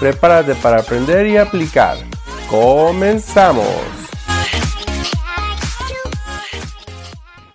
Prepárate para aprender y aplicar. ¡Comenzamos!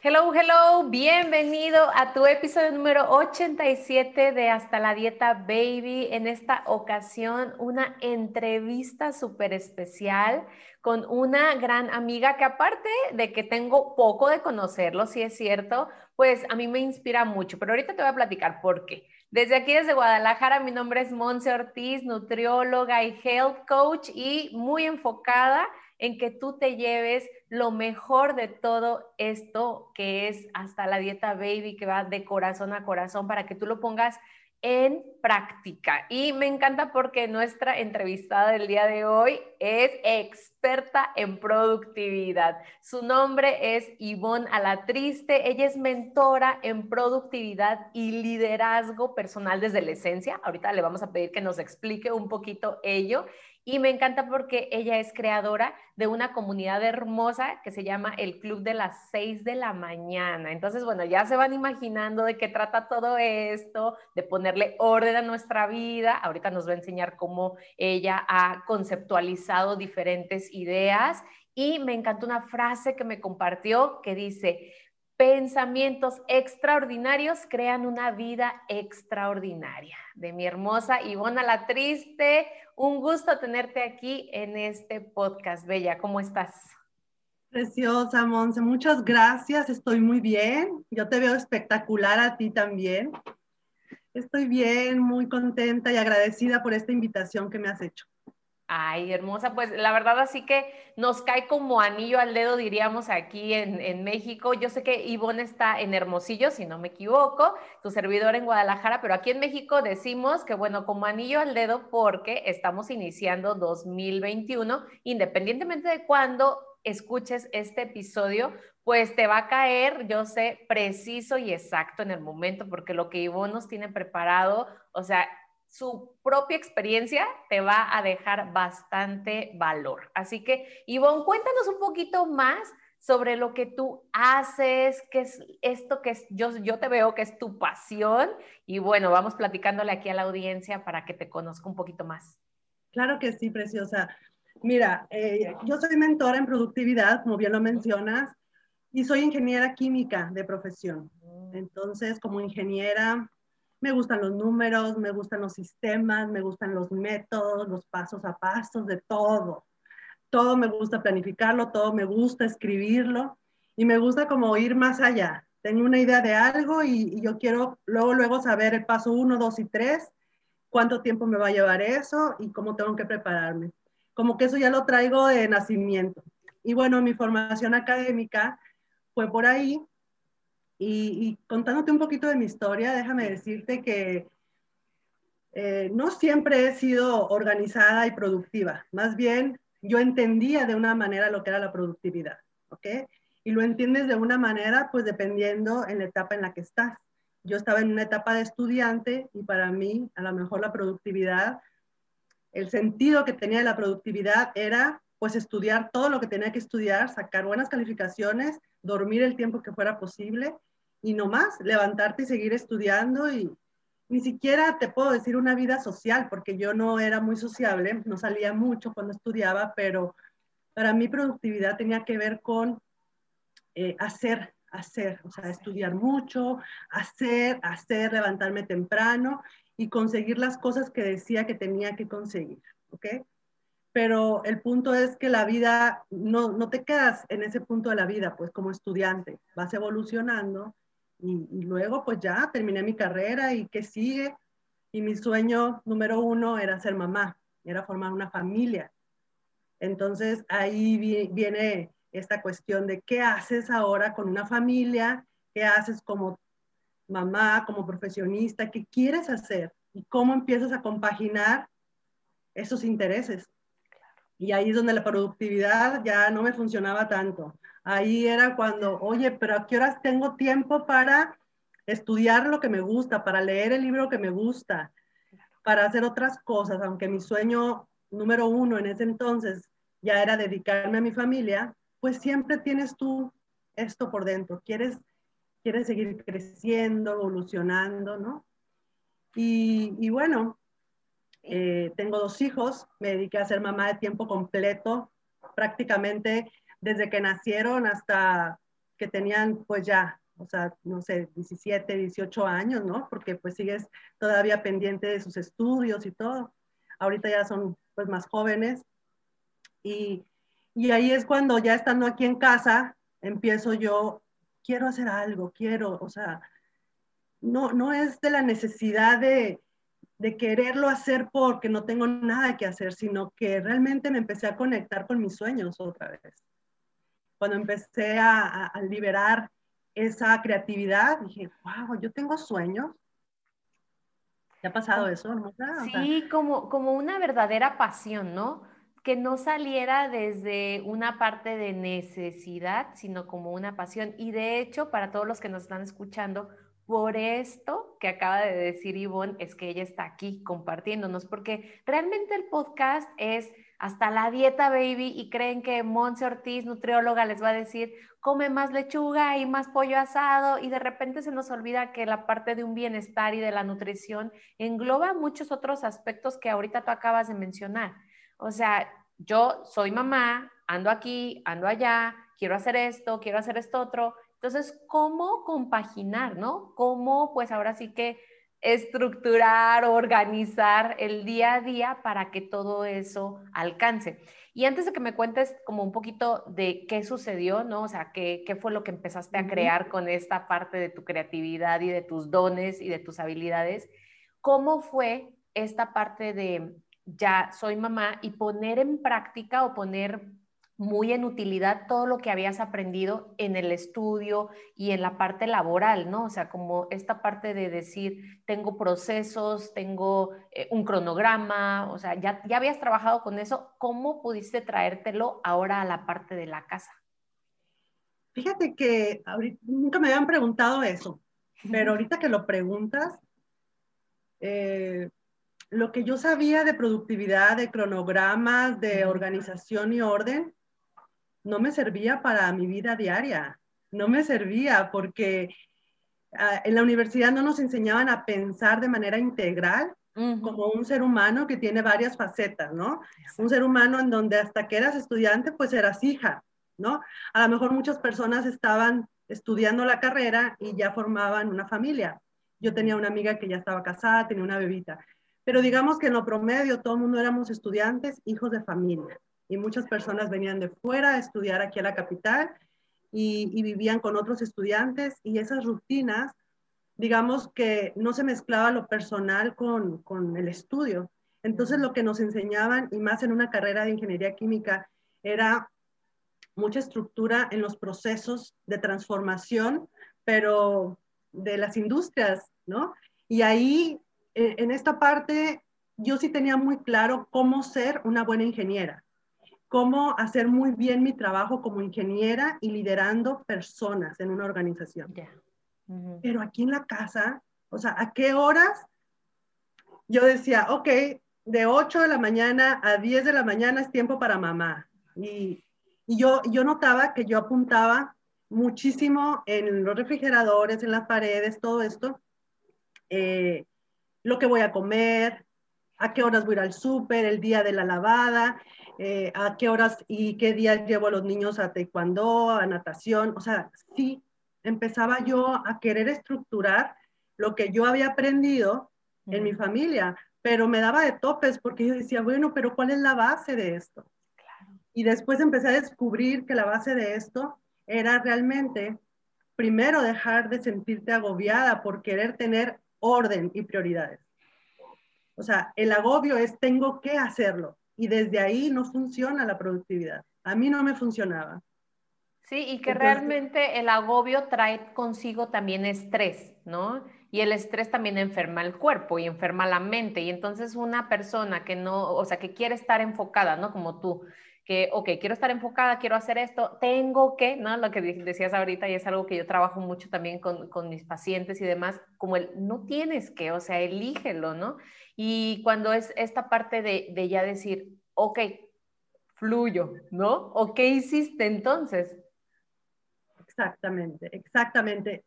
Hello, hello, bienvenido a tu episodio número 87 de Hasta la Dieta Baby. En esta ocasión, una entrevista súper especial con una gran amiga que aparte de que tengo poco de conocerlo, si es cierto, pues a mí me inspira mucho, pero ahorita te voy a platicar por qué. Desde aquí, desde Guadalajara, mi nombre es Monse Ortiz, nutrióloga y health coach y muy enfocada en que tú te lleves lo mejor de todo esto que es hasta la dieta baby que va de corazón a corazón para que tú lo pongas en práctica. Y me encanta porque nuestra entrevistada del día de hoy es experta en productividad. Su nombre es Ivonne Alatriste. Ella es mentora en productividad y liderazgo personal desde la esencia. Ahorita le vamos a pedir que nos explique un poquito ello. Y me encanta porque ella es creadora de una comunidad hermosa que se llama el Club de las 6 de la mañana. Entonces, bueno, ya se van imaginando de qué trata todo esto, de ponerle orden a nuestra vida. Ahorita nos va a enseñar cómo ella ha conceptualizado diferentes ideas. Y me encantó una frase que me compartió que dice, Pensamientos extraordinarios crean una vida extraordinaria. De mi hermosa Ivona La Triste, un gusto tenerte aquí en este podcast. Bella, ¿cómo estás? Preciosa, Monse, muchas gracias. Estoy muy bien. Yo te veo espectacular a ti también. Estoy bien, muy contenta y agradecida por esta invitación que me has hecho. Ay, hermosa, pues la verdad así que nos cae como anillo al dedo, diríamos aquí en, México. Yo sé que Ivonne está en Hermosillo, si no me equivoco, tu servidor en Guadalajara, pero aquí en México decimos que bueno, como anillo al dedo porque estamos iniciando 2021, independientemente de cuándo escuches este episodio, pues te va a caer, yo sé, preciso y exacto en el momento, porque lo que Ivonne nos tiene preparado, o sea, su propia experiencia te va a dejar bastante valor. Así que, Ivonne, cuéntanos un poquito más sobre lo que tú haces, qué es esto que es, yo, yo te veo que es tu pasión y bueno, vamos platicándole aquí a la audiencia para que te conozca un poquito más. Claro que sí, preciosa. Mira, eh, yo soy mentora en productividad, como bien lo mencionas, y soy ingeniera química de profesión. Mm. Entonces, como ingeniera, me gustan los números, me gustan los sistemas, me gustan los métodos, los pasos a pasos, de todo. Todo me gusta planificarlo, todo me gusta escribirlo y me gusta como ir más allá. Tengo una idea de algo y, yo quiero luego, luego saber el paso uno, dos y tres, cuánto tiempo me va a llevar eso y cómo tengo que prepararme. Como que eso ya lo traigo de nacimiento. Y bueno, mi formación académica fue por ahí y, contándote un poquito de mi historia, déjame decirte que eh, no siempre he sido organizada y productiva. Más bien, yo entendía de una manera lo que era la productividad, ¿ok? Y lo entiendes de una manera, pues dependiendo en la etapa en la que estás. Yo estaba en una etapa de estudiante y para mí, a lo mejor la productividad, el sentido que tenía de la productividad era pues estudiar todo lo que tenía que estudiar, sacar buenas calificaciones, dormir el tiempo que fuera posible y no más, levantarte y seguir estudiando y ni siquiera te puedo decir una vida social, porque yo no era muy sociable, no salía mucho cuando estudiaba, pero para mí productividad tenía que ver con eh, hacer, hacer, o sea, estudiar mucho, hacer, hacer, levantarme temprano y conseguir las cosas que decía que tenía que conseguir, ¿ok? Pero el punto es que la vida, no, no te quedas en ese punto de la vida, pues como estudiante, vas evolucionando y, luego pues ya terminé mi carrera y qué sigue. Y mi sueño número uno era ser mamá, era formar una familia. Entonces ahí viene esta cuestión de qué haces ahora con una familia, qué haces como mamá, como profesionista, qué quieres hacer y cómo empiezas a compaginar esos intereses. Y ahí es donde la productividad ya no me funcionaba tanto. Ahí era cuando, oye, pero ¿a qué horas tengo tiempo para estudiar lo que me gusta, para leer el libro que me gusta, para hacer otras cosas, aunque mi sueño número uno en ese entonces ya era dedicarme a mi familia, pues siempre tienes tú esto por dentro, quieres, quieres seguir creciendo, evolucionando, ¿no? Y, bueno, eh, tengo dos hijos, me dediqué a ser mamá de tiempo completo, prácticamente desde que nacieron hasta que tenían pues ya o sea, no sé, 17, 18 años, ¿no? Porque pues sigues todavía pendiente de sus estudios y todo. Ahorita ya son pues más jóvenes. Y, y ahí es cuando ya estando aquí en casa, empiezo yo, quiero hacer algo, quiero, o sea, no, no es de la necesidad de, de quererlo hacer porque no tengo nada que hacer, sino que realmente me empecé a conectar con mis sueños otra vez. Cuando empecé a, a liberar esa creatividad, dije, wow, yo tengo sueños. ¿Te ha pasado eso, Sí, como, como una verdadera pasión, ¿no? Que no saliera desde una parte de necesidad, sino como una pasión. Y de hecho, para todos los que nos están escuchando, por esto que acaba de decir Ivonne, es que ella está aquí compartiéndonos, porque realmente el podcast es hasta la dieta baby y creen que Monse Ortiz, nutrióloga, les va a decir, come más lechuga y más pollo asado y de repente se nos olvida que la parte de un bienestar y de la nutrición engloba muchos otros aspectos que ahorita tú acabas de mencionar. O sea, yo soy mamá, ando aquí, ando allá, quiero hacer esto, quiero hacer esto otro. Entonces, ¿cómo compaginar, no? ¿Cómo, pues ahora sí que estructurar, organizar el día a día para que todo eso alcance. Y antes de que me cuentes como un poquito de qué sucedió, ¿no? O sea, qué, qué fue lo que empezaste a crear con esta parte de tu creatividad y de tus dones y de tus habilidades, ¿cómo fue esta parte de ya soy mamá y poner en práctica o poner muy en utilidad todo lo que habías aprendido en el estudio y en la parte laboral, ¿no? O sea, como esta parte de decir, tengo procesos, tengo eh, un cronograma, o sea, ya, ya habías trabajado con eso, ¿cómo pudiste traértelo ahora a la parte de la casa? Fíjate que nunca me habían preguntado eso, pero ahorita que lo preguntas, eh, lo que yo sabía de productividad, de cronogramas, de organización y orden, no me servía para mi vida diaria, no me servía porque ah, en la universidad no nos enseñaban a pensar de manera integral como un ser humano que tiene varias facetas, ¿no? Un ser humano en donde hasta que eras estudiante, pues eras hija, ¿no? A lo mejor muchas personas estaban estudiando la carrera y ya formaban una familia. Yo tenía una amiga que ya estaba casada, tenía una bebita, pero digamos que en lo promedio todo el mundo éramos estudiantes, hijos de familia y muchas personas venían de fuera a estudiar aquí a la capital y, vivían con otros estudiantes y esas rutinas, digamos que no se mezclaba lo personal con, con el estudio. Entonces lo que nos enseñaban, y más en una carrera de ingeniería química, era mucha estructura en los procesos de transformación, pero de las industrias, ¿no? Y ahí, en esta parte, yo sí tenía muy claro cómo ser una buena ingeniera cómo hacer muy bien mi trabajo como ingeniera y liderando personas en una organización. Pero aquí en la casa, o sea, ¿a qué horas? Yo decía, ok, de 8 de la mañana a 10 de la mañana es tiempo para mamá. Y, yo, yo notaba que yo apuntaba muchísimo en los refrigeradores, en las paredes, todo esto, eh, lo que voy a comer, a qué horas voy a ir al súper, el día de la lavada, eh, a qué horas y qué días llevo a los niños a taekwondo, a natación. O sea, sí, empezaba yo a querer estructurar lo que yo había aprendido en mi familia, pero me daba de topes porque yo decía, bueno, pero ¿cuál es la base de esto? Y después empecé a descubrir que la base de esto era realmente, primero, dejar de sentirte agobiada por querer tener orden y prioridades. O sea, el agobio es tengo que hacerlo y desde ahí no funciona la productividad. A mí no me funcionaba. Sí, y que realmente el agobio trae consigo también estrés, ¿no? Y el estrés también enferma el cuerpo y enferma la mente. Y entonces una persona que no, o sea, que quiere estar enfocada, ¿no? Como tú, que, ok, quiero estar enfocada, quiero hacer esto, tengo que, ¿no? Lo que decías ahorita y es algo que yo trabajo mucho también con, con mis pacientes y demás, como el no tienes que, o sea, elígelo, ¿no? Y cuando es esta parte de, de ya decir, ok, fluyo, ¿no? ¿O qué hiciste entonces? Exactamente, exactamente.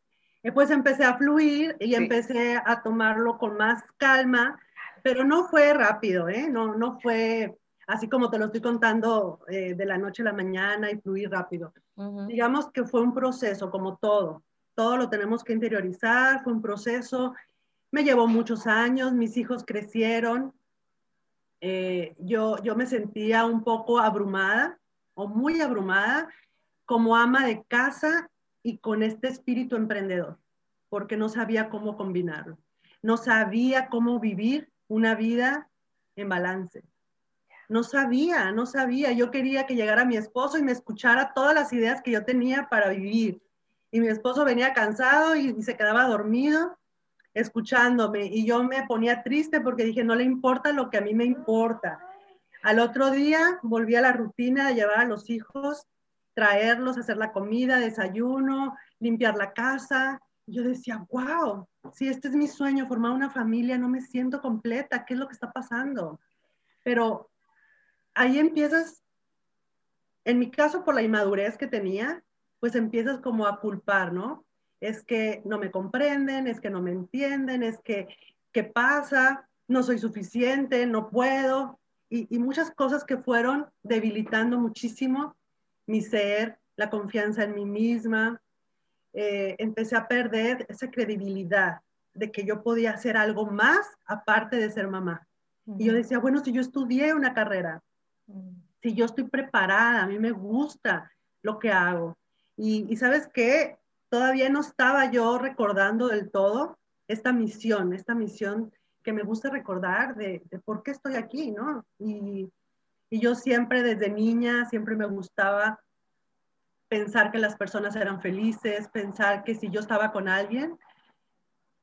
pues empecé a fluir y empecé a tomarlo con más calma, pero no fue rápido, ¿eh? No, no fue así como te lo estoy contando eh, de la noche a la mañana y fluir rápido. Digamos que fue un proceso, como todo. Todo lo tenemos que interiorizar, fue un proceso. Me llevó muchos años, mis hijos crecieron. Eh, yo, yo me sentía un poco abrumada o muy abrumada como ama de casa y con este espíritu emprendedor, porque no sabía cómo combinarlo. No sabía cómo vivir una vida en balance. No sabía, no sabía. Yo quería que llegara mi esposo y me escuchara todas las ideas que yo tenía para vivir. Y mi esposo venía cansado y, se quedaba dormido escuchándome y yo me ponía triste porque dije, no le importa lo que a mí me importa. Al otro día volví a la rutina de llevar a los hijos traerlos, hacer la comida, desayuno, limpiar la casa. Yo decía, wow, si este es mi sueño, formar una familia, no me siento completa, ¿qué es lo que está pasando? Pero ahí empiezas, en mi caso por la inmadurez que tenía, pues empiezas como a culpar, ¿no? Es que no me comprenden, es que no me entienden, es que, ¿qué pasa? No soy suficiente, no puedo. Y, y muchas cosas que fueron debilitando muchísimo mi ser, la confianza en mí misma. Eh, empecé a perder esa credibilidad de que yo podía hacer algo más aparte de ser mamá. Y yo decía, bueno, si yo estudié una carrera, si yo estoy preparada, a mí me gusta lo que hago. Y, sabes qué, todavía no estaba yo recordando del todo esta misión, esta misión que me gusta recordar de, por qué estoy aquí, ¿no? Y yo siempre desde niña, siempre me gustaba pensar que las personas eran felices, pensar que si yo estaba con alguien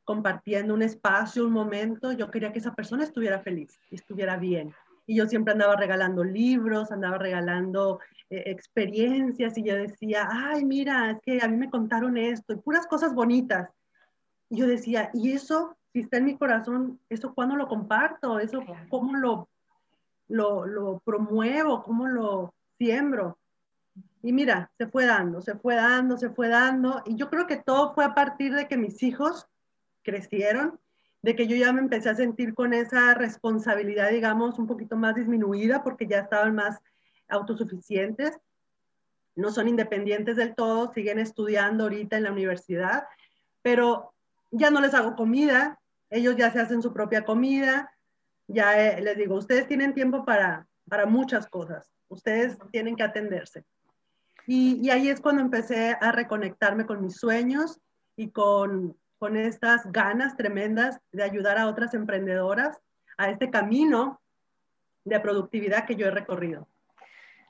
compartiendo un espacio, un momento, yo quería que esa persona estuviera feliz y estuviera bien. Y yo siempre andaba regalando libros, andaba regalando eh, experiencias y yo decía, ay, mira, es que a mí me contaron esto y puras cosas bonitas. Y yo decía, ¿y eso, si está en mi corazón, eso cuándo lo comparto? ¿Eso cómo lo lo, promuevo, cómo lo siembro. Y mira, se fue dando, se fue dando, se fue dando. Y yo creo que todo fue a partir de que mis hijos crecieron, de que yo ya me empecé a sentir con esa responsabilidad, digamos, un poquito más disminuida porque ya estaban más autosuficientes. No son independientes del todo, siguen estudiando ahorita en la universidad, pero ya no les hago comida, ellos ya se hacen su propia comida, ya eh, les digo, ustedes tienen tiempo para, para muchas cosas, ustedes tienen que atenderse. Y, y, ahí es cuando empecé a reconectarme con mis sueños y con, con estas ganas tremendas de ayudar a otras emprendedoras a este camino de productividad que yo he recorrido.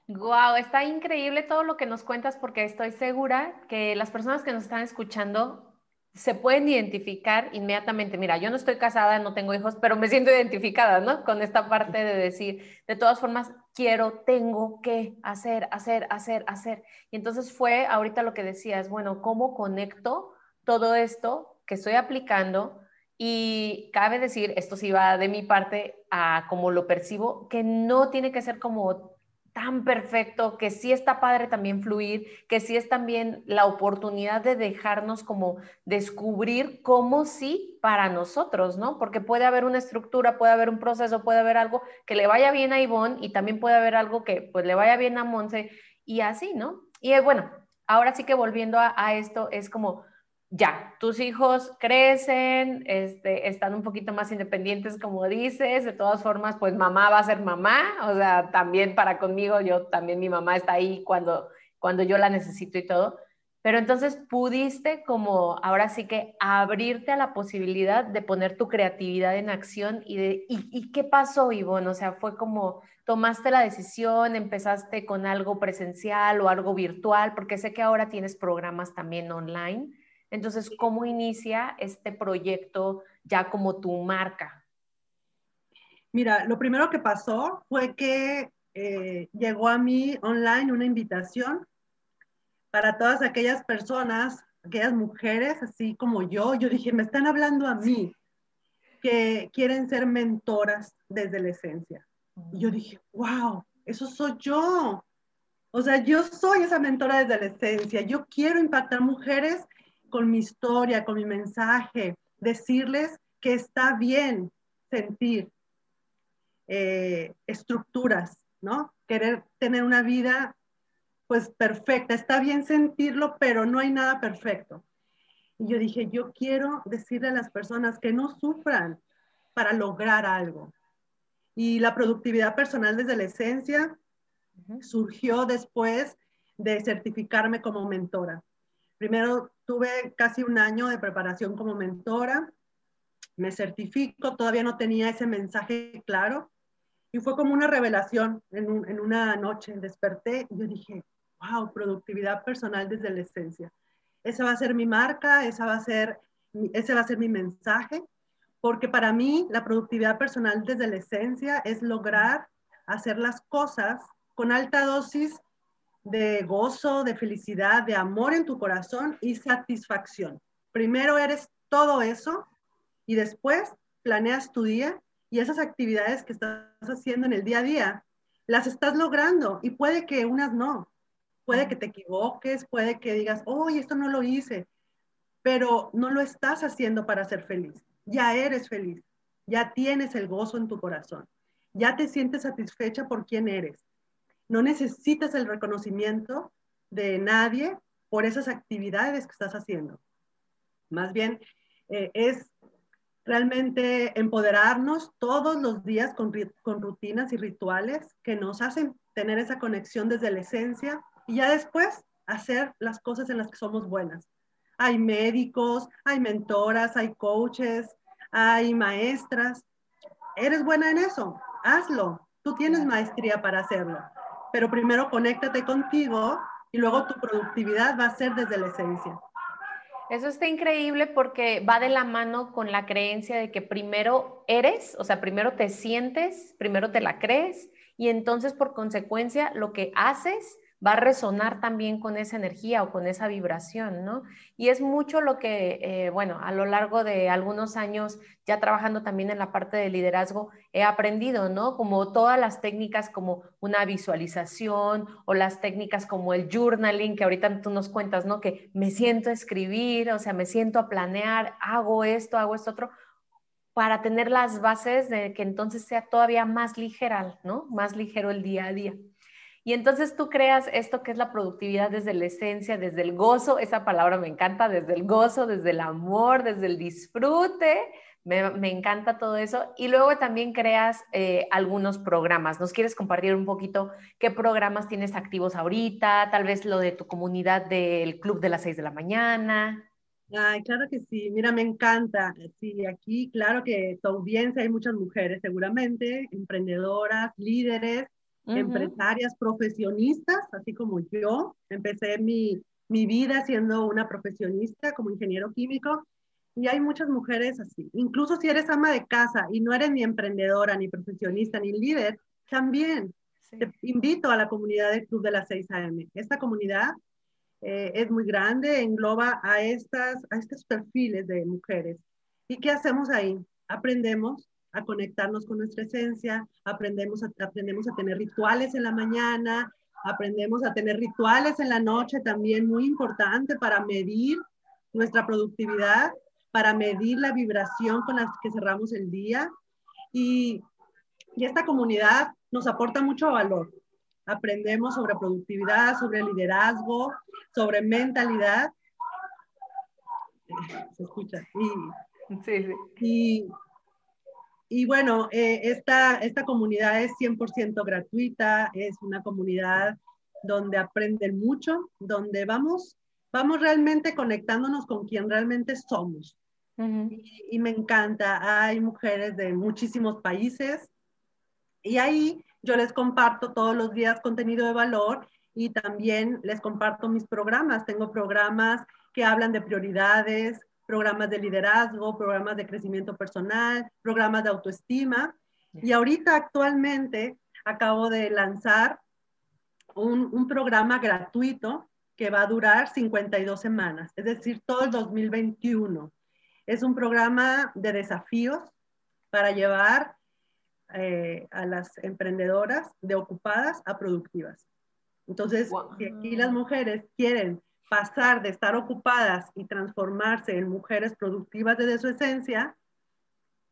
Wow, está increíble todo lo que nos cuentas porque estoy segura que las personas que nos están escuchando se pueden identificar inmediatamente. Mira, yo no estoy casada, no tengo hijos, pero me siento identificada, ¿no? Con esta parte de decir, de todas formas, quiero, tengo que hacer, hacer, hacer, hacer. Y entonces fue ahorita lo que decías, bueno, ¿cómo conecto todo esto que estoy aplicando? Y cabe decir, esto sí va de mi parte a como lo percibo, que no tiene que ser como tan perfecto, que sí está padre también fluir, que sí es también la oportunidad de dejarnos como descubrir cómo sí para nosotros, ¿no? Porque puede haber una estructura, puede haber un proceso, puede haber algo que le vaya bien a Ivonne y también puede haber algo que pues le vaya bien a Monse y así, ¿no? Y eh, bueno, ahora sí que volviendo a, a esto, es como ya, tus hijos crecen, este, están un poquito más independientes, como dices, de todas formas, pues mamá va a ser mamá, o sea, también para conmigo, yo también mi mamá está ahí cuando, cuando yo la necesito y todo, Pero entonces pudiste como ahora sí que abrirte a la posibilidad de poner tu creatividad en acción y de y, qué pasó, Ivonne? O sea, fue como tomaste la decisión, empezaste con algo presencial o algo virtual, porque sé que ahora tienes programas también online. Entonces, ¿cómo inicia este proyecto ya como tu marca? Mira, lo primero que pasó fue que eh, llegó a mí online una invitación para todas aquellas personas, aquellas mujeres, así como yo, yo dije, me están hablando a mí, que quieren ser mentoras desde la esencia. Y yo dije, wow, eso soy yo. O sea, yo soy esa mentora desde la esencia. Yo quiero impactar mujeres con mi historia, con mi mensaje, decirles que está bien sentir eh, estructuras, ¿no? Querer tener una vida pues perfecta, está bien sentirlo, pero no hay nada perfecto. Y yo dije, yo quiero decirle a las personas que no sufran para lograr algo. Y la productividad personal desde la esencia surgió después de certificarme como mentora. Primero tuve casi un año de preparación como mentora, me certifico, todavía no tenía ese mensaje claro. Y fue como una revelación en, una noche, desperté y dije, wow, productividad personal desde la esencia. Esa va a ser mi marca, esa va a ser, ese va a ser mi mensaje, porque para mí la productividad personal desde la esencia es lograr hacer las cosas con alta dosis de gozo, de felicidad, de amor en tu corazón y satisfacción. Primero eres todo eso y después planeas tu día y esas actividades que estás haciendo en el día a día las estás logrando y puede que unas no, Puede que te equivoques, puede que digas, oye, esto no lo hice, pero no lo estás haciendo para ser feliz. Ya eres feliz, ya tienes el gozo en tu corazón, ya te sientes satisfecha por quién eres. No necesitas el reconocimiento de nadie por esas actividades que estás haciendo. Más bien, eh, es realmente empoderarnos todos los días con, con, rutinas y rituales que nos hacen tener esa conexión desde la esencia y ya después hacer las cosas en las que somos buenas. Hay médicos, hay mentoras, hay coaches, hay maestras. Eres buena en eso, hazlo. Tú tienes maestría para hacerlo. Pero primero conéctate contigo y luego tu productividad va a ser desde la esencia. Eso está increíble porque va de la mano con la creencia de que primero eres, o sea, primero te sientes, primero te la crees y entonces por consecuencia lo que haces va a resonar también con esa energía o con esa vibración, ¿no? Y es mucho lo que, eh, bueno, a lo largo de algunos años, ya trabajando también en la parte de liderazgo, he aprendido, ¿no? Como todas las técnicas como una visualización o las técnicas como el journaling, que ahorita tú nos cuentas, ¿no? Que me siento a escribir, o sea, me siento a planear, hago esto, hago esto otro para tener las bases de que entonces sea todavía más ligera, ¿no? Más ligero el día a día. Y entonces tú creas esto que es la productividad desde la esencia, desde el gozo, esa palabra me encanta, desde el gozo, desde el amor, desde el disfrute, me, encanta todo eso. Y luego también creas eh, algunos programas. ¿Nos quieres compartir un poquito qué programas tienes activos ahorita? Tal vez lo de tu comunidad del club de las 6 de la mañana. Ay, claro que sí. Mira, me encanta. Sí, aquí, claro que tu audiencia hay muchas mujeres, seguramente, emprendedoras, líderes, empresarias, profesionistas, así como yo. Empecé mi, mi vida siendo una profesionista como ingeniero químico y hay muchas mujeres así. Incluso si eres ama de casa y no eres ni emprendedora, ni profesionista, ni líder, también te invito a la comunidad del Club de las 6 AM. Esta comunidad eh, es muy grande, engloba a, estas, a estos perfiles de mujeres. ¿Y qué hacemos ahí? Aprendemos, a conectarnos con nuestra esencia, aprendemos a, aprendemos a tener rituales en la mañana, aprendemos a tener rituales en la noche también, muy importante para medir nuestra productividad, para medir la vibración con la que cerramos el día. Y, y esta comunidad nos aporta mucho valor. Aprendemos sobre productividad, sobre liderazgo, sobre mentalidad. Se escucha. Y, sí, sí. y y bueno, eh, esta, esta comunidad es 100% gratuita, es una comunidad donde aprenden mucho, donde vamos vamos realmente conectándonos con quien realmente somos. y, me encanta, hay mujeres de muchísimos países y ahí yo les comparto todos los días contenido de valor y también les comparto mis programas. Tengo programas que hablan de prioridades, programas de liderazgo, programas de crecimiento personal, programas de autoestima. Y ahorita actualmente acabo de lanzar un, un programa gratuito que va a durar 52 semanas, es decir, todo el 2021. Es un programa de desafíos para llevar eh, a las emprendedoras de ocupadas a productivas. Entonces, si aquí las mujeres quieren pasar de estar ocupadas y transformarse en mujeres productivas desde su esencia,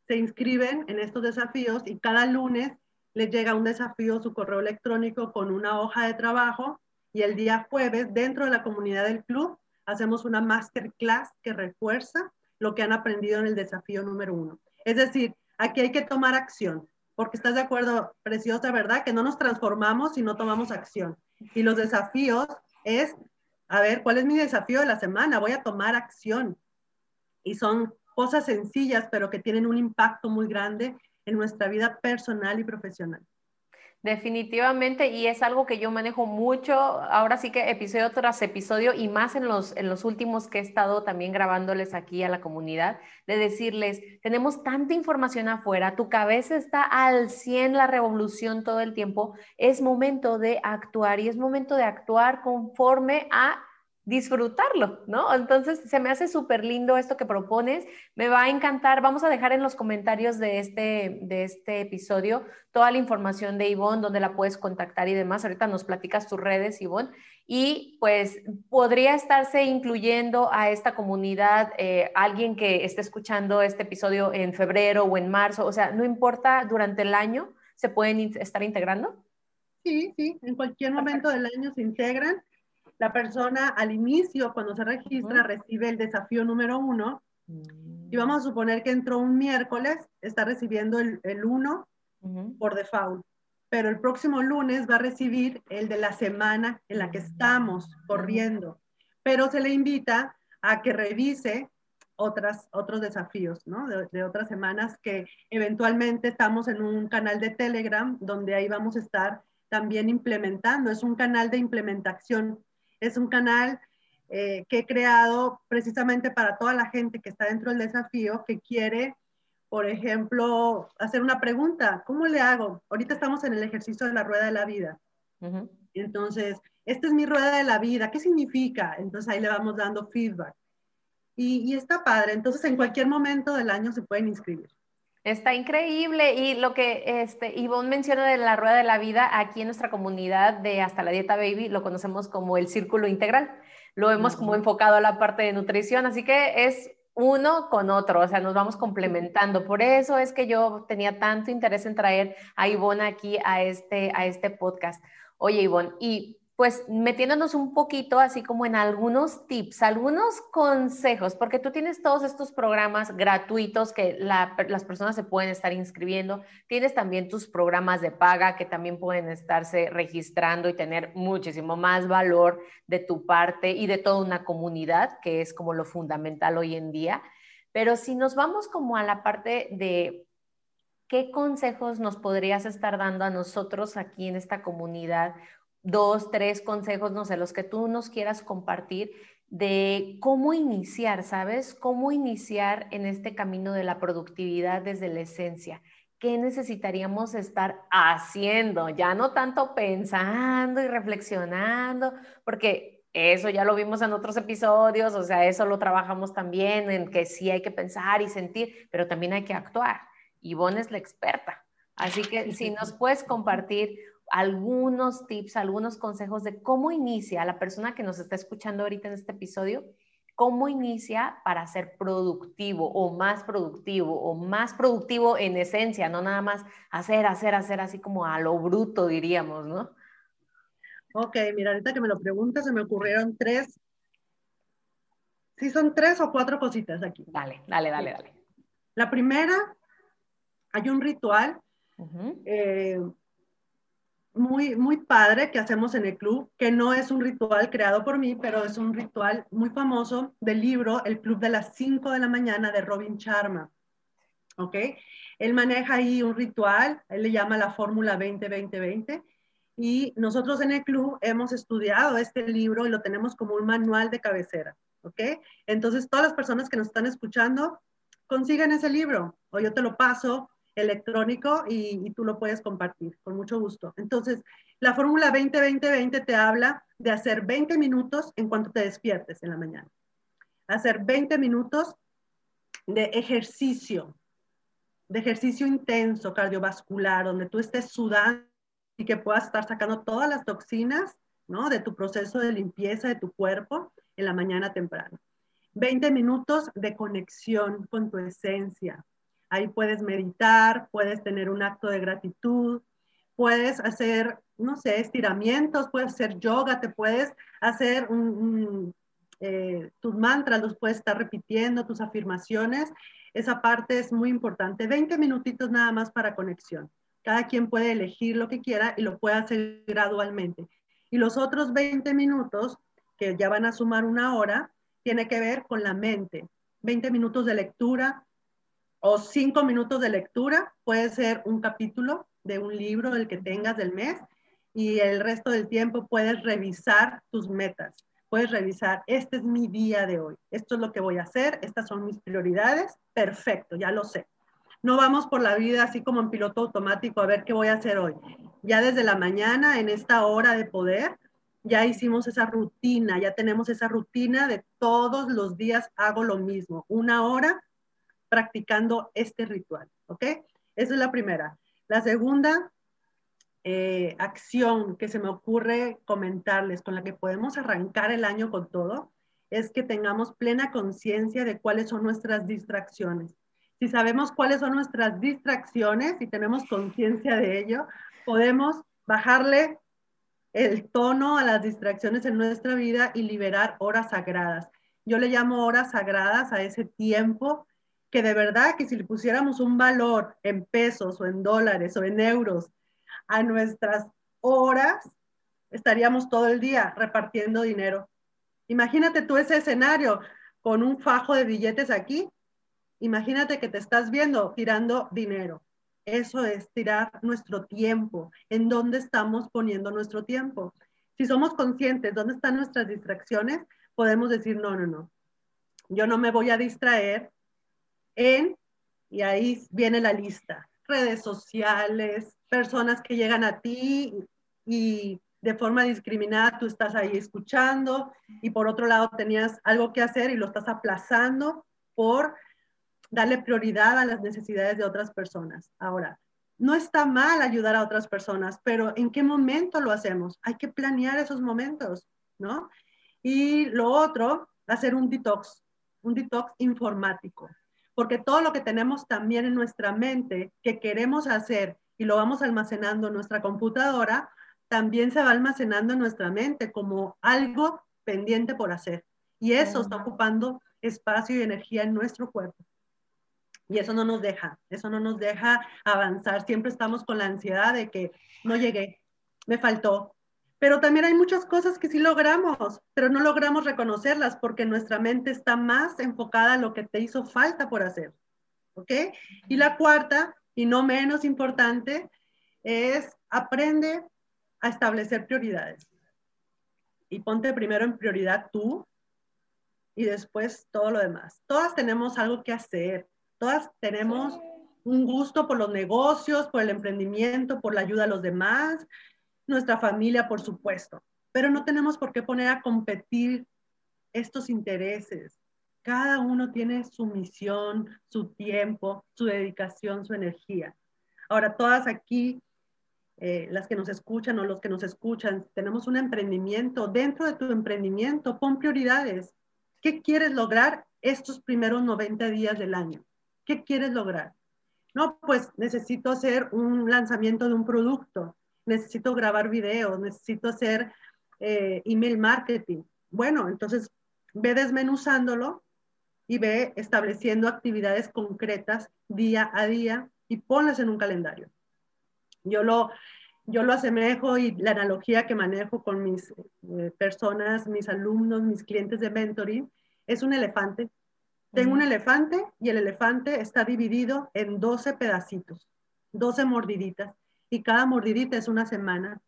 se inscriben en estos desafíos y cada lunes les llega un desafío su correo electrónico con una hoja de trabajo y el día jueves, dentro de la comunidad del club, hacemos una masterclass que refuerza lo que han aprendido en el desafío número uno. Es decir, aquí hay que tomar acción, porque estás de acuerdo, preciosa, ¿verdad? Que no nos transformamos si no tomamos acción. Y los desafíos es, a ver, ¿cuál es mi desafío de la semana? Voy a tomar acción. Y son cosas sencillas, pero que tienen un impacto muy grande en nuestra vida personal y profesional. Definitivamente, y es algo que yo manejo mucho, ahora sí que episodio tras episodio y más en los, en los últimos que he estado también grabándoles aquí a la comunidad, de decirles, tenemos tanta información afuera, tu cabeza está al 100 la revolución todo el tiempo, es momento de actuar y es momento de actuar conforme a disfrutarlo, ¿no? Entonces, se me hace súper lindo esto que propones, me va a encantar. Vamos a dejar en los comentarios de este, de este episodio toda la información de Ivonne, donde la puedes contactar y demás. Ahorita nos platicas tus redes, Ivonne. Y pues podría estarse incluyendo a esta comunidad eh, alguien que esté escuchando este episodio en febrero o en marzo, o sea, no importa, durante el año se pueden estar integrando. Sí, sí, en cualquier momento del año se integran la persona al inicio, cuando se registra, recibe el desafío número uno. Y mm. vamos a suponer que entró un miércoles, está recibiendo el, el uno por default. Pero el próximo lunes va a recibir el de la semana en la que estamos corriendo. Pero se le invita a que revise otras, otros desafíos, ¿no? De, de, otras semanas que eventualmente estamos en un canal de Telegram donde ahí vamos a estar también implementando. Es un canal de implementación es un canal eh, que he creado precisamente para toda la gente que está dentro del desafío, que quiere, por ejemplo, hacer una pregunta. ¿Cómo le hago? Ahorita estamos en el ejercicio de la rueda de la vida. Entonces, esta es mi rueda de la vida. ¿Qué significa? Entonces ahí le vamos dando feedback. Y, y está padre. Entonces, en cualquier momento del año se pueden inscribir. Está increíble. Y lo que este, Ivonne menciona de la rueda de la vida, aquí en nuestra comunidad de Hasta la Dieta Baby lo conocemos como el círculo integral. Lo hemos como enfocado a la parte de nutrición, así que es uno con otro, o sea, nos vamos complementando. Por eso es que yo tenía tanto interés en traer a Ivonne aquí a este, a este podcast. Oye, Ivonne, y pues metiéndonos un poquito así como en algunos tips, algunos consejos, porque tú tienes todos estos programas gratuitos que las personas se pueden estar inscribiendo, tienes también tus programas de paga que también pueden estarse registrando y tener muchísimo más valor de tu parte y de toda una comunidad, que es como lo fundamental hoy en día. Pero si nos vamos como a la parte de ¿qué consejos nos podrías estar dando a nosotros aquí en esta comunidad dos, tres consejos, no sé, los que tú nos quieras compartir de cómo iniciar, ¿sabes? Cómo iniciar en este camino de la productividad desde la esencia. ¿Qué necesitaríamos estar haciendo? Ya no tanto pensando y reflexionando, porque eso ya lo vimos en otros episodios, o sea, eso lo trabajamos también, en que sí hay que pensar y sentir, pero también hay que actuar. Ivonne es la experta. Así que si nos puedes compartir algunos tips, algunos consejos de cómo inicia la persona que nos está escuchando ahorita en este episodio, cómo inicia para ser productivo o más productivo o más productivo en esencia, no nada más hacer, hacer, hacer así como a lo bruto diríamos, ¿no? Ok, mira, ahorita que me lo preguntas, se me ocurrieron tres, sí son tres o cuatro cositas aquí. Dale, dale, dale, dale. La primera, hay un ritual muy, muy padre que hacemos en el club, que no es un ritual creado por mí, pero es un ritual muy famoso del libro El Club de las 5 de la mañana de Robin Sharma. ¿Ok? Él maneja ahí un ritual, él le llama la fórmula 20-20-20 y nosotros en el club hemos estudiado este libro y lo tenemos como un manual de cabecera. ¿Ok? Entonces, todas las personas que nos están escuchando, consigan ese libro o yo te lo paso electrónico y, tú lo puedes compartir con mucho gusto. Entonces, la fórmula 20-20-20 te habla de hacer 20 minutos en cuanto te despiertes en la mañana. Hacer 20 minutos de ejercicio, de ejercicio intenso, cardiovascular, donde tú estés sudando y que puedas estar sacando todas las toxinas, ¿no? De tu proceso de limpieza de tu cuerpo en la mañana temprano. 20 minutos de conexión con tu esencia. Ahí puedes meditar, puedes tener un acto de gratitud, puedes hacer, no sé, estiramientos, puedes hacer yoga, te puedes hacer eh, tus mantras, los puedes estar repitiendo, tus afirmaciones. Esa parte es muy importante. 20 minutitos nada más para conexión. Cada quien puede elegir lo que quiera y lo puede hacer gradualmente. Y los otros 20 minutos, que ya van a sumar una hora, tiene que ver con la mente. 20 minutos de lectura o 5 minutos de lectura, puede ser un capítulo de un libro, el que tengas del mes, y el resto del tiempo puedes revisar tus metas. Puedes revisar, este es mi día de hoy, esto es lo que voy a hacer, estas son mis prioridades, perfecto, ya lo sé. No vamos por la vida así como en piloto automático a ver qué voy a hacer hoy. Ya desde la mañana, en esta hora de poder, ya hicimos esa rutina, ya tenemos esa rutina de todos los días hago lo mismo, una hora practicando este ritual, ¿ok? Esa es la primera. La segunda eh, acción que se me ocurre comentarles, con la que podemos arrancar el año con todo, es que tengamos plena conciencia de cuáles son nuestras distracciones. Si sabemos cuáles son nuestras distracciones y tenemos conciencia de ello, podemos bajarle el tono a las distracciones en nuestra vida y liberar horas sagradas. Yo le llamo horas sagradas a ese tiempo que de verdad que si le pusiéramos un valor en pesos o en dólares o en euros a nuestras horas, estaríamos todo el día repartiendo dinero. Imagínate tú ese escenario con un fajo de billetes aquí. Imagínate que te estás viendo tirando dinero. Eso es tirar nuestro tiempo. ¿En dónde estamos poniendo nuestro tiempo? Si somos conscientes dónde están nuestras distracciones, podemos decir, no, no, no. Yo no me voy a distraer en, y ahí viene la lista, redes sociales, personas que llegan a ti y de forma discriminada tú estás ahí escuchando y por otro lado tenías algo que hacer y lo estás aplazando por darle prioridad a las necesidades de otras personas. Ahora, no está mal ayudar a otras personas, pero ¿en qué momento lo hacemos? Hay que planear esos momentos, ¿no? Y lo otro, hacer un detox, un detox informático, porque todo lo que tenemos también en nuestra mente que queremos hacer y lo vamos almacenando en nuestra computadora, también se va almacenando en nuestra mente como algo pendiente por hacer. Y eso está ocupando espacio y energía en nuestro cuerpo. Y eso no nos deja, eso no nos deja avanzar. Siempre estamos con la ansiedad de que no llegué, me faltó. Pero también hay muchas cosas que sí logramos, pero no logramos reconocerlas porque nuestra mente está más enfocada a lo que te hizo falta por hacer. ¿Ok? Y la cuarta, y no menos importante, es aprende a establecer prioridades. Y ponte primero en prioridad tú y después todo lo demás. Todas tenemos algo que hacer, Todas tenemos un gusto por los negocios, por el emprendimiento, por la ayuda a los demás, nuestra familia, por supuesto, pero no tenemos por qué poner a competir estos intereses. Cada uno tiene su misión, su tiempo, su dedicación, su energía. Ahora, todas aquí, eh, las que nos escuchan o los que nos escuchan, tenemos un emprendimiento. Dentro de tu emprendimiento, pon prioridades. ¿Qué quieres lograr estos primeros 90 días del año? ¿Qué quieres lograr? No, pues necesito hacer un lanzamiento de un producto, necesito grabar videos, necesito hacer eh, email marketing. Bueno, entonces ve desmenuzándolo y ve estableciendo actividades concretas día a día y ponlas en un calendario. Yo lo, yo lo asemejo y la analogía que manejo con mis eh, personas, mis alumnos, mis clientes de mentoring, es un elefante. Tengo un elefante y el elefante está dividido en 12 pedacitos, 12 mordiditas, y cada mordidita es una semana.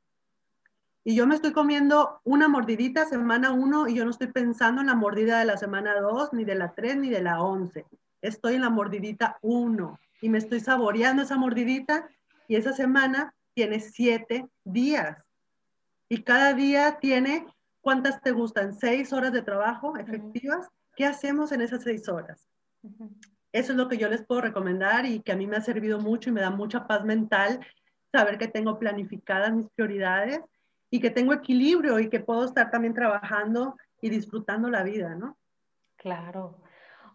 Y yo me estoy comiendo una mordidita semana 1 y yo no estoy pensando en la mordida de la semana 2, ni de la 3, ni de la 11. Estoy en la mordidita 1 y me estoy saboreando esa mordidita y esa semana tiene siete días. Y cada día tiene, ¿cuántas te gustan? ¿Seis horas de trabajo efectivas? ¿Qué hacemos en esas seis horas? Eso es lo que yo les puedo recomendar y que a mí me ha servido mucho y me da mucha paz mental saber que tengo planificadas mis prioridades y que tengo equilibrio y que puedo estar también trabajando y disfrutando la vida, ¿no? Claro.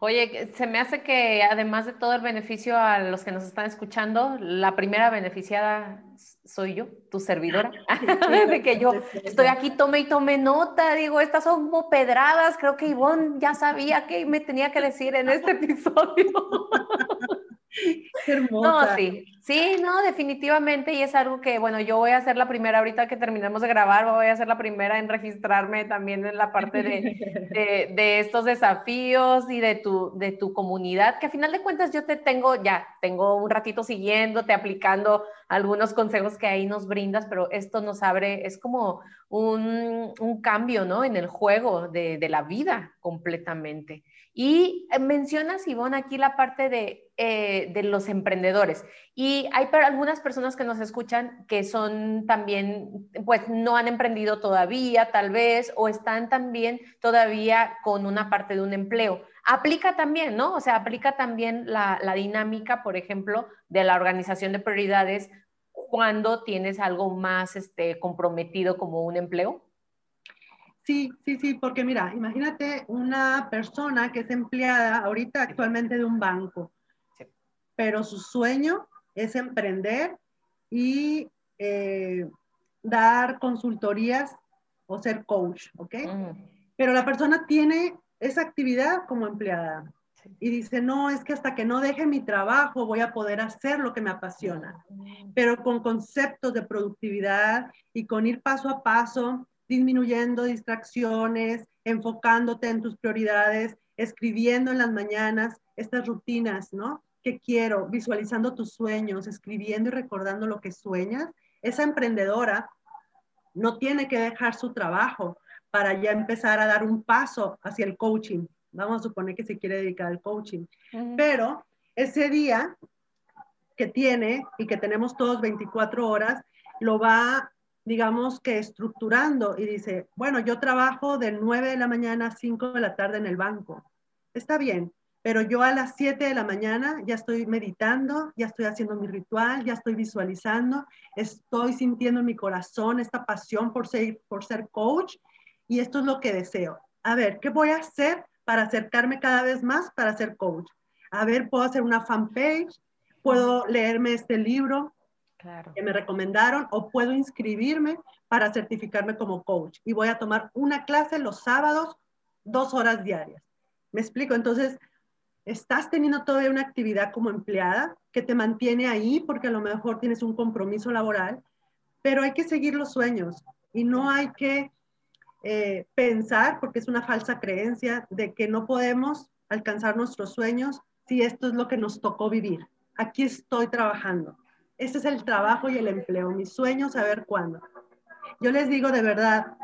Oye, se me hace que además de todo el beneficio a los que nos están escuchando, la primera beneficiada soy yo, tu servidora, de que yo estoy aquí, tome y tome nota, digo, estas son como pedradas, creo que Ivonne ya sabía que me tenía que decir en este episodio. Hermosa. No, sí, sí, no, definitivamente, y es algo que, bueno, yo voy a ser la primera, ahorita que terminemos de grabar, voy a ser la primera en registrarme también en la parte de, de, estos desafíos y de tu, de tu comunidad, que a final de cuentas yo te tengo, ya, tengo un ratito siguiéndote, aplicando algunos consejos que ahí nos brindas, pero esto nos abre, es como un, un cambio, ¿no? En el juego de, de la vida completamente. Y eh, mencionas, Ivonne, aquí la parte de, eh, de, los emprendedores. Y hay algunas personas que nos escuchan que son también, pues no han emprendido todavía, tal vez, o están también todavía con una parte de un empleo. Aplica también, ¿no? O sea, aplica también la, la dinámica, por ejemplo, de la organización de prioridades cuando tienes algo más este, comprometido como un empleo. Sí, sí, sí, porque mira, imagínate una persona que es empleada ahorita actualmente de un banco, pero su sueño es emprender y eh, dar consultorías o ser coach, ¿ok? Pero la persona tiene esa actividad como empleada y dice, no, es que hasta que no deje mi trabajo voy a poder hacer lo que me apasiona, pero con conceptos de productividad y con ir paso a paso disminuyendo distracciones, enfocándote en tus prioridades, escribiendo en las mañanas estas rutinas, ¿no? ¿Qué quiero? Visualizando tus sueños, escribiendo y recordando lo que sueñas. Esa emprendedora no tiene que dejar su trabajo para ya empezar a dar un paso hacia el coaching. Vamos a suponer que se quiere dedicar al coaching. Pero ese día que tiene y que tenemos todos 24 horas, lo va digamos que estructurando y dice, bueno, yo trabajo de 9 de la mañana a 5 de la tarde en el banco. Está bien, pero yo a las 7 de la mañana ya estoy meditando, ya estoy haciendo mi ritual, ya estoy visualizando, estoy sintiendo en mi corazón esta pasión por ser, por ser coach y esto es lo que deseo. A ver, ¿qué voy a hacer para acercarme cada vez más para ser coach? A ver, puedo hacer una fanpage, puedo leerme este libro, que me recomendaron o puedo inscribirme para certificarme como coach y voy a tomar una clase los sábados, dos horas diarias. ¿Me explico? Entonces, estás teniendo todavía una actividad como empleada que te mantiene ahí porque a lo mejor tienes un compromiso laboral, pero hay que seguir los sueños y no hay que eh, pensar, porque es una falsa creencia, de que no podemos alcanzar nuestros sueños si esto es lo que nos tocó vivir. Aquí estoy trabajando. Ese es el trabajo y el empleo, mis sueños, saber cuándo. Yo les digo de verdad,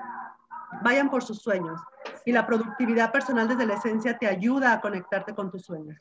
vayan por sus sueños y la productividad personal desde la esencia te ayuda a conectarte con tus sueños.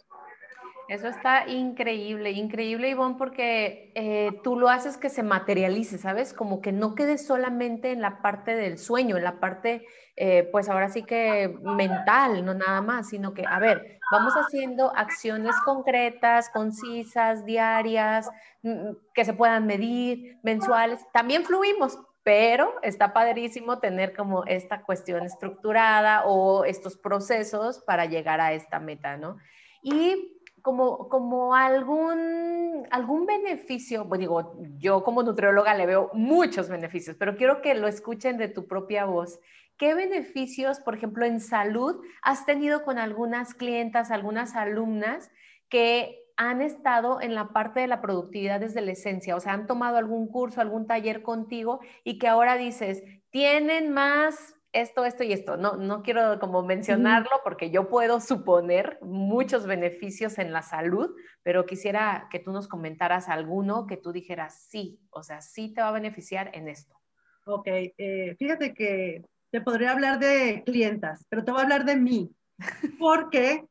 Eso está increíble, increíble, Ivonne, porque eh, tú lo haces que se materialice, ¿sabes? Como que no quede solamente en la parte del sueño, en la parte, eh, pues ahora sí que mental, no nada más, sino que, a ver, vamos haciendo acciones concretas, concisas, diarias, mm, que se puedan medir, mensuales. También fluimos, pero está padrísimo tener como esta cuestión estructurada o estos procesos para llegar a esta meta, ¿no? Y como, como algún, algún beneficio, pues digo, yo como nutrióloga le veo muchos beneficios, pero quiero que lo escuchen de tu propia voz. ¿Qué beneficios, por ejemplo, en salud has tenido con algunas clientas, algunas alumnas que han estado en la parte de la productividad desde la esencia, o sea, han tomado algún curso, algún taller contigo y que ahora dices, tienen más esto, esto y esto. No, no quiero como mencionarlo porque yo puedo suponer muchos beneficios en la salud, pero quisiera que tú nos comentaras alguno que tú dijeras, sí, o sea, sí te va a beneficiar en esto. Ok, eh, fíjate que te podría hablar de clientas, pero te voy a hablar de mí, porque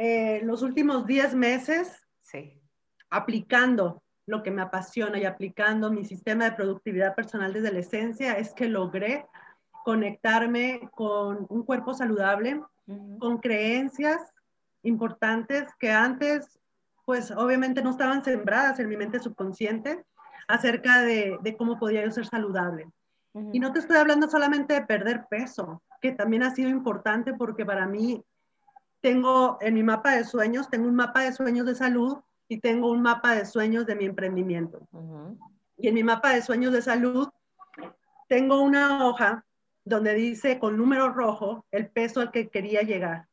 eh, los últimos 10 meses, sí. aplicando lo que me apasiona y aplicando mi sistema de productividad personal desde la esencia, es que logré conectarme con un cuerpo saludable, con creencias importantes que antes, pues obviamente no estaban sembradas en mi mente subconsciente acerca de, cómo podía yo ser saludable. Y no te estoy hablando solamente de perder peso, que también ha sido importante porque para mí tengo en mi mapa de sueños, tengo un mapa de sueños de salud y tengo un mapa de sueños de mi emprendimiento. Y en mi mapa de sueños de salud tengo una hoja donde dice con número rojo el peso al que quería llegar.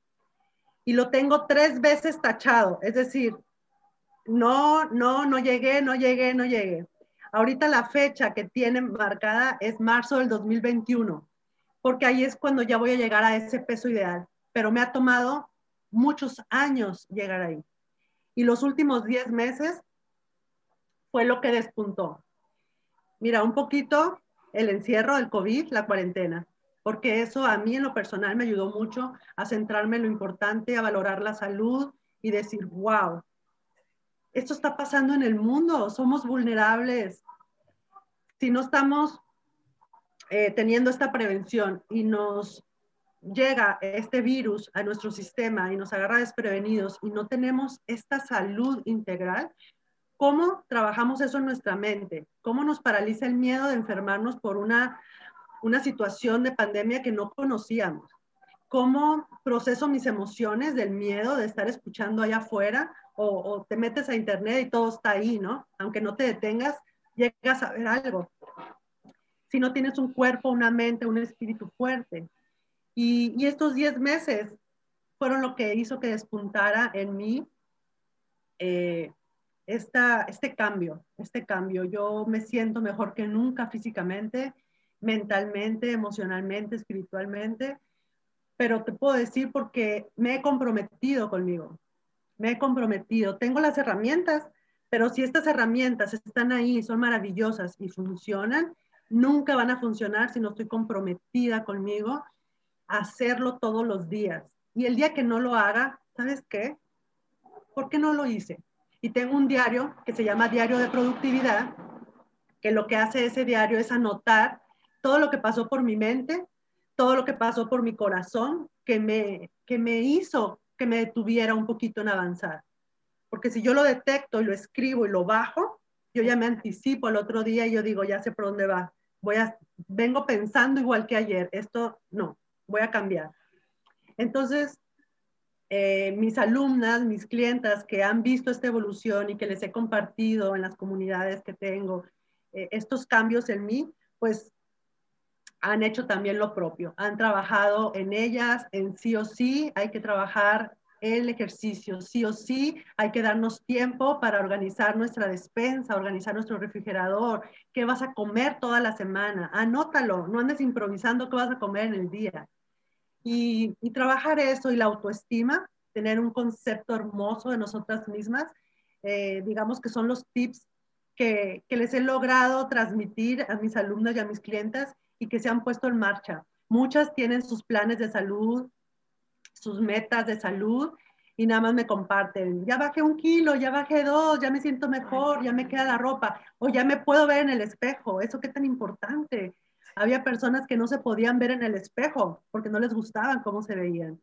Y lo tengo tres veces tachado, es decir, no, no, no llegué, no llegué, no llegué. Ahorita la fecha que tienen marcada es marzo del 2021, porque ahí es cuando ya voy a llegar a ese peso ideal, pero me ha tomado muchos años llegar ahí. Y los últimos 10 meses fue lo que despuntó. Mira, un poquito el encierro del COVID, la cuarentena, porque eso a mí en lo personal me ayudó mucho a centrarme en lo importante, a valorar la salud y decir, wow, esto está pasando en el mundo, somos vulnerables. Si no estamos eh, teniendo esta prevención y nos llega este virus a nuestro sistema y nos agarra desprevenidos y no tenemos esta salud integral, ¿Cómo trabajamos eso en nuestra mente? ¿Cómo nos paraliza el miedo de enfermarnos por una, una situación de pandemia que no conocíamos? ¿Cómo proceso mis emociones del miedo de estar escuchando allá afuera? O, o, te metes a internet y todo está ahí, ¿no? Aunque no te detengas, llegas a ver algo. Si no tienes un cuerpo, una mente, un espíritu fuerte. Y, estos 10 meses fueron lo que hizo que despuntara en mí eh, esta, este cambio, este cambio. Yo me siento mejor que nunca físicamente, mentalmente, emocionalmente, espiritualmente, pero te puedo decir porque me he comprometido conmigo, me he comprometido. Tengo las herramientas, pero si estas herramientas están ahí, son maravillosas y funcionan, nunca van a funcionar si no estoy comprometida conmigo hacerlo todos los días. Y el día que no lo haga, ¿sabes qué? ¿Por qué no lo hice? Y tengo un diario que se llama Diario de Productividad, que lo que hace ese diario es anotar todo lo que pasó por mi mente, todo lo que pasó por mi corazón, que me, que me hizo que me detuviera un poquito en avanzar. Porque si yo lo detecto y lo escribo y lo bajo, yo ya me anticipo al otro día y yo digo, ya sé por dónde va. Voy a, vengo pensando igual que ayer, esto no, voy a cambiar. Entonces, eh, mis alumnas, mis clientas que han visto esta evolución y que les he compartido en las comunidades que tengo eh, estos cambios en mí, pues han hecho también lo propio, han trabajado en ellas, en sí o sí, hay que trabajar el ejercicio, sí o sí, hay que darnos tiempo para organizar nuestra despensa, organizar nuestro refrigerador, qué vas a comer toda la semana, anótalo, no andes improvisando qué vas a comer en el día. Y, trabajar eso y la autoestima, tener un concepto hermoso de nosotras mismas, eh, digamos que son los tips que, que, les he logrado transmitir a mis alumnos y a mis clientes y que se han puesto en marcha. Muchas tienen sus planes de salud, sus metas de salud y nada más me comparten, ya bajé un kilo, ya bajé dos, ya me siento mejor, ya me queda la ropa o ya me puedo ver en el espejo. Eso qué tan importante había personas que no se podían ver en el espejo porque no les gustaban cómo se veían.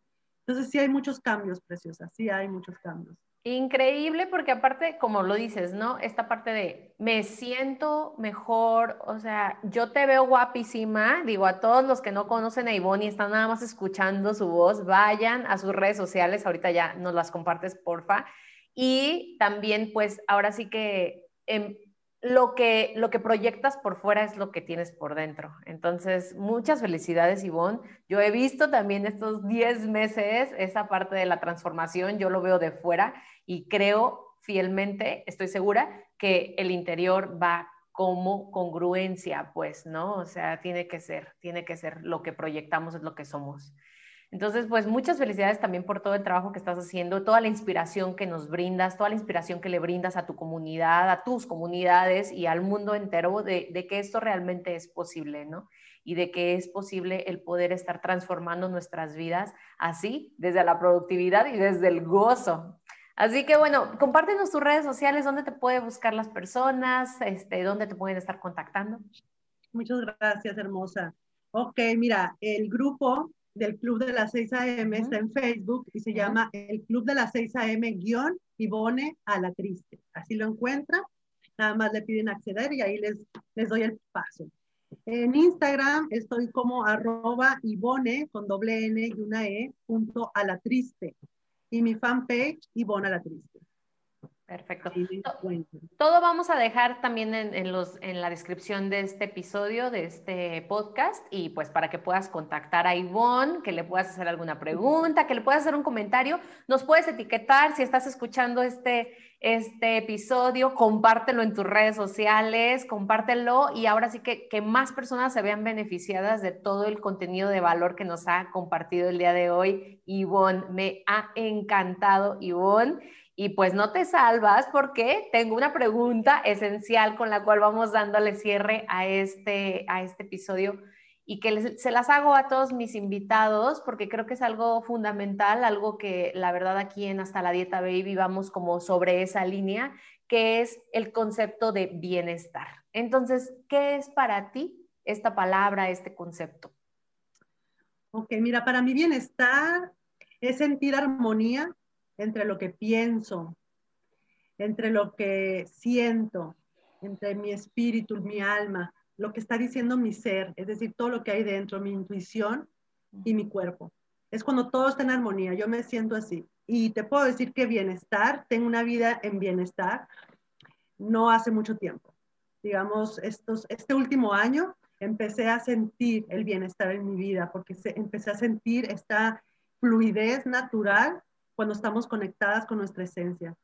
Entonces sí hay muchos cambios, preciosa, sí hay muchos cambios. Increíble porque aparte, como lo dices, ¿no? Esta parte de me siento mejor, o sea, yo te veo guapísima, digo, a todos los que no conocen a Ivonne y están nada más escuchando su voz, vayan a sus redes sociales, ahorita ya nos las compartes, porfa. Y también, pues, ahora sí que em, lo que, lo que proyectas por fuera es lo que tienes por dentro. Entonces, muchas felicidades, Ivonne. Yo he visto también estos 10 meses esa parte de la transformación, yo lo veo de fuera y creo fielmente, estoy segura, que el interior va como congruencia, pues, ¿no? O sea, tiene que ser, tiene que ser lo que proyectamos es lo que somos. Entonces, pues muchas felicidades también por todo el trabajo que estás haciendo, toda la inspiración que nos brindas, toda la inspiración que le brindas a tu comunidad, a tus comunidades y al mundo entero de, que esto realmente es posible, ¿no? Y de que es posible el poder estar transformando nuestras vidas así, desde la productividad y desde el gozo. Así que bueno, compártenos tus redes sociales, dónde te pueden buscar las personas, este, dónde te pueden estar contactando. Muchas gracias, hermosa. Ok, mira, el grupo del Club de las 6 AM está en Facebook y se llama el Club de las 6 AM guion Ivone a la Triste. Así lo encuentra. Nada más le piden acceder y ahí les, les doy el paso. En Instagram estoy como arroba Ivone con doble N y una E punto a la triste. Y mi fanpage Ivone a la triste. Perfecto. Todo vamos a dejar también en, los, en la descripción de este episodio, de este podcast, y pues para que puedas contactar a Ivonne, que le puedas hacer alguna pregunta, que le puedas hacer un comentario, nos puedes etiquetar si estás escuchando este, este episodio, compártelo en tus redes sociales, compártelo y ahora sí que, que más personas se vean beneficiadas de todo el contenido de valor que nos ha compartido el día de hoy. Ivonne, me ha encantado, Ivonne. Y pues no te salvas porque tengo una pregunta esencial con la cual vamos dándole cierre a este, a este episodio y que se las hago a todos mis invitados porque creo que es algo fundamental, algo que la verdad aquí en Hasta la Dieta Baby vamos como sobre esa línea, que es el concepto de bienestar. Entonces, ¿qué es para ti esta palabra, este concepto? Ok, mira, para mi bienestar es sentir armonía entre lo que pienso, entre lo que siento, entre mi espíritu, mi alma, lo que está diciendo mi ser, es decir, todo lo que hay dentro, mi intuición y mi cuerpo. Es cuando todo está en armonía, yo me siento así. Y te puedo decir que bienestar, tengo una vida en bienestar, no hace mucho tiempo. Digamos, estos, este último año empecé a sentir el bienestar en mi vida, porque empecé a sentir esta fluidez natural cuando estamos conectadas con nuestra esencia.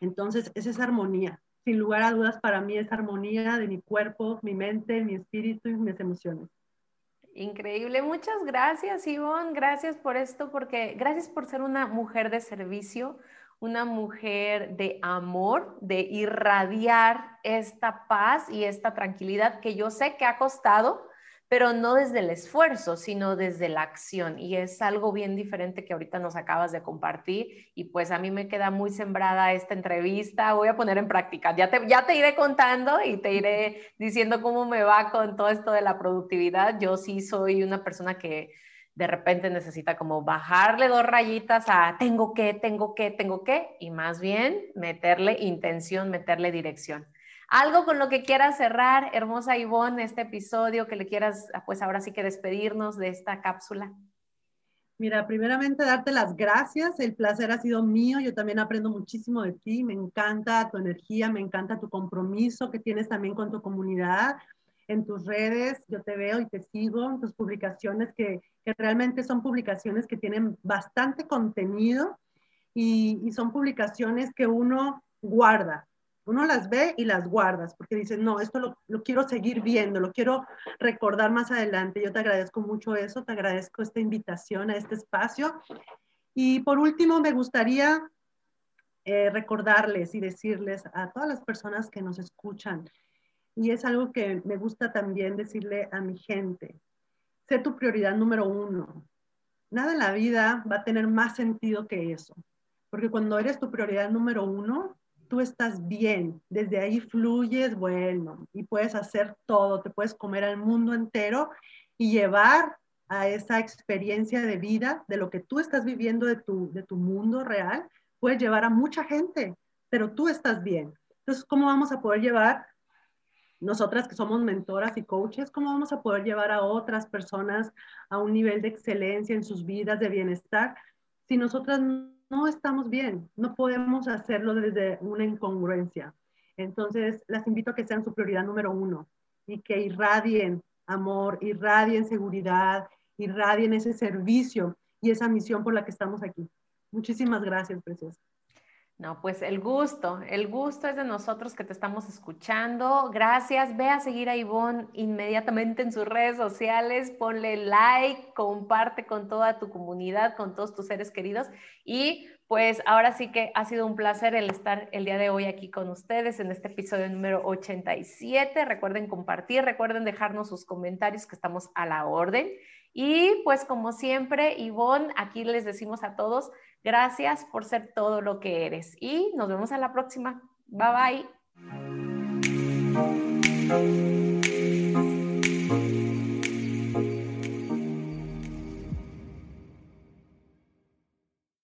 Entonces, es esa armonía. Sin lugar a dudas, para mí es armonía de mi cuerpo, mi mente, mi espíritu y mis emociones. Increíble, muchas gracias Ivonne, gracias por esto, porque gracias por ser una mujer de servicio, una mujer de amor, de irradiar esta paz y esta tranquilidad que yo sé que ha costado, pero no desde el esfuerzo, sino desde la acción. Y es algo bien diferente que ahorita nos acabas de compartir. Y pues a mí me queda muy sembrada esta entrevista. Voy a poner en práctica. Ya te, ya te iré contando y te iré diciendo cómo me va con todo esto de la productividad. Yo sí soy una persona que de repente necesita como bajarle dos rayitas a tengo que, tengo que, tengo que, y más bien meterle intención, meterle dirección. Algo con lo que quieras cerrar, hermosa Ivonne, este episodio, que le quieras, pues ahora sí que despedirnos de esta cápsula. Mira, primeramente darte las gracias, el placer ha sido mío, yo también aprendo muchísimo de ti, me encanta tu energía, me encanta tu compromiso que tienes también con tu comunidad, en tus redes, yo te veo y te sigo en tus publicaciones que, que realmente son publicaciones que tienen bastante contenido y, y son publicaciones que uno guarda, uno las ve y las guardas porque dices, no, esto lo, quiero seguir viendo, lo quiero recordar más adelante. Yo te agradezco mucho eso, te agradezco esta invitación a este espacio. Y por último, me gustaría eh, recordarles y decirles a todas las personas que nos escuchan, y es algo que me gusta también decirle a mi gente, sé tu prioridad número uno. Nada en la vida va a tener más sentido que eso, porque cuando eres tu prioridad número uno, tú estás bien, desde ahí fluyes, bueno, y puedes hacer todo, te puedes comer al mundo entero y llevar a esa experiencia de vida, de lo que tú estás viviendo de tu, de tu mundo real, puedes llevar a mucha gente, pero tú estás bien. Entonces, ¿cómo vamos a poder llevar, nosotras que somos mentoras y coaches, cómo vamos a poder llevar a otras personas a un nivel de excelencia en sus vidas, de bienestar, si nosotras no estamos bien, no podemos hacerlo desde una incongruencia. Entonces, las invito a que sean su prioridad número uno y que irradien amor, irradien seguridad, irradien ese servicio y esa misión por la que estamos aquí. Muchísimas gracias, preciosa. No, pues el gusto, el gusto es de nosotros que te estamos escuchando. Gracias. Ve a seguir a Ivonne inmediatamente en sus redes sociales, ponle like, comparte con toda tu comunidad, con todos tus seres queridos. Y pues ahora sí que ha sido un placer el estar el día de hoy aquí con ustedes en este episodio número 87. Recuerden compartir, recuerden dejarnos sus comentarios que estamos a la orden. Y pues como siempre, Ivonne, aquí les decimos a todos, gracias por ser todo lo que eres. Y nos vemos a la próxima. Bye bye.